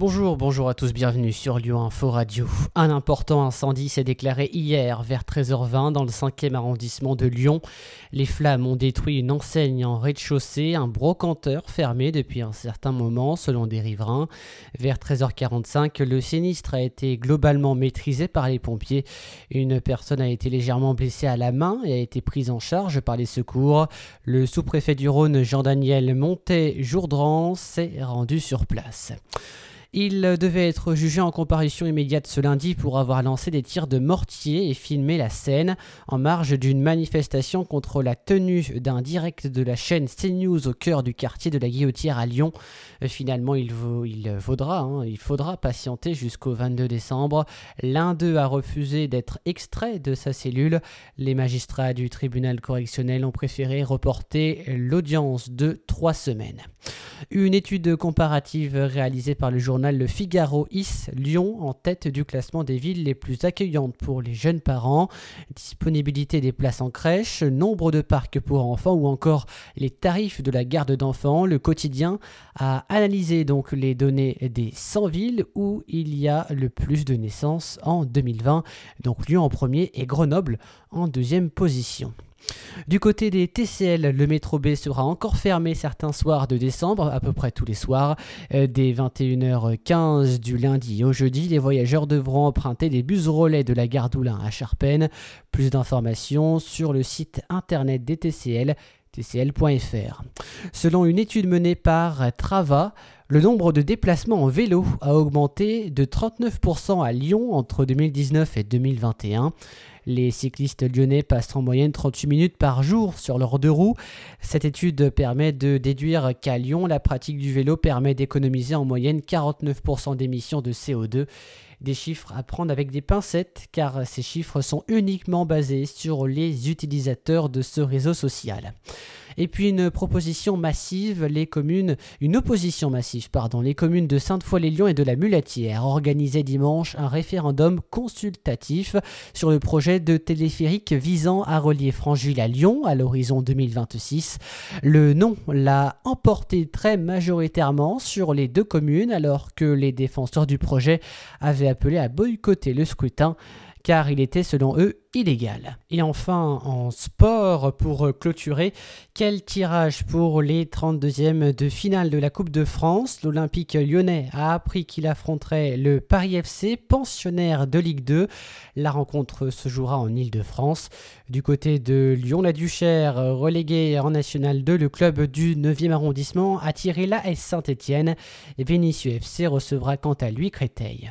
Bonjour, bonjour à tous, bienvenue sur Lyon Info Radio. Un important incendie s'est déclaré hier vers 13h20 dans le 5e arrondissement de Lyon. Les flammes ont détruit une enseigne en rez-de-chaussée, un brocanteur fermé depuis un certain moment selon des riverains. Vers 13h45, le sinistre a été globalement maîtrisé par les pompiers. Une personne a été légèrement blessée à la main et a été prise en charge par les secours. Le sous-préfet du Rhône, Jean-Daniel Montet-Jourdran, s'est rendu sur place. Il devait être jugé en comparution immédiate ce lundi pour avoir lancé des tirs de mortier et filmé la scène en marge d'une manifestation contre la tenue d'un direct de la chaîne CNews au cœur du quartier de la Guillotière à Lyon. Finalement, il, il vaudra, hein, il faudra patienter jusqu'au 22 décembre. L'un d'eux a refusé d'être extrait de sa cellule. Les magistrats du tribunal correctionnel ont préféré reporter l'audience de trois semaines. Une étude comparative réalisée par le journal Le Figaro hisse Lyon en tête du classement des villes les plus accueillantes pour les jeunes parents, disponibilité des places en crèche, nombre de parcs pour enfants ou encore les tarifs de la garde d'enfants. Le quotidien a analysé donc les données des 100 villes où il y a le plus de naissances en 2020. Donc Lyon en premier et Grenoble en deuxième position. Du côté des TCL, le métro B sera encore fermé certains soirs de décembre, à peu près tous les soirs. Euh, dès 21h15 du lundi au jeudi, les voyageurs devront emprunter des bus relais de la gare d'Oulin à Charpennes. Plus d'informations sur le site internet des TCL tcl.fr. Selon une étude menée par Trava, le nombre de déplacements en vélo a augmenté de 39% à Lyon entre 2019 et 2021. Les cyclistes lyonnais passent en moyenne 38 minutes par jour sur leurs deux roues. Cette étude permet de déduire qu'à Lyon, la pratique du vélo permet d'économiser en moyenne 49% d'émissions de CO2 des chiffres à prendre avec des pincettes car ces chiffres sont uniquement basés sur les utilisateurs de ce réseau social. Et puis une proposition massive, les communes, une opposition massive, pardon, les communes de Sainte-Foy-les-Lyons et de la Mulatière organisaient dimanche un référendum consultatif sur le projet de téléphérique visant à relier Frangille à Lyon à l'horizon 2026. Le non l'a emporté très majoritairement sur les deux communes alors que les défenseurs du projet avaient appelé à boycotter le scrutin car il était selon eux illégal. Et enfin, en sport, pour clôturer, quel tirage pour les 32e de finale de la Coupe de France? L'Olympique lyonnais a appris qu'il affronterait le Paris FC, pensionnaire de Ligue 2. La rencontre se jouera en Ile-de-France. Du côté de Lyon-la-Duchère, relégué en National 2, le club du 9e arrondissement a tiré la S Saint-Etienne. Et Vénissieux FC recevra quant à lui Créteil.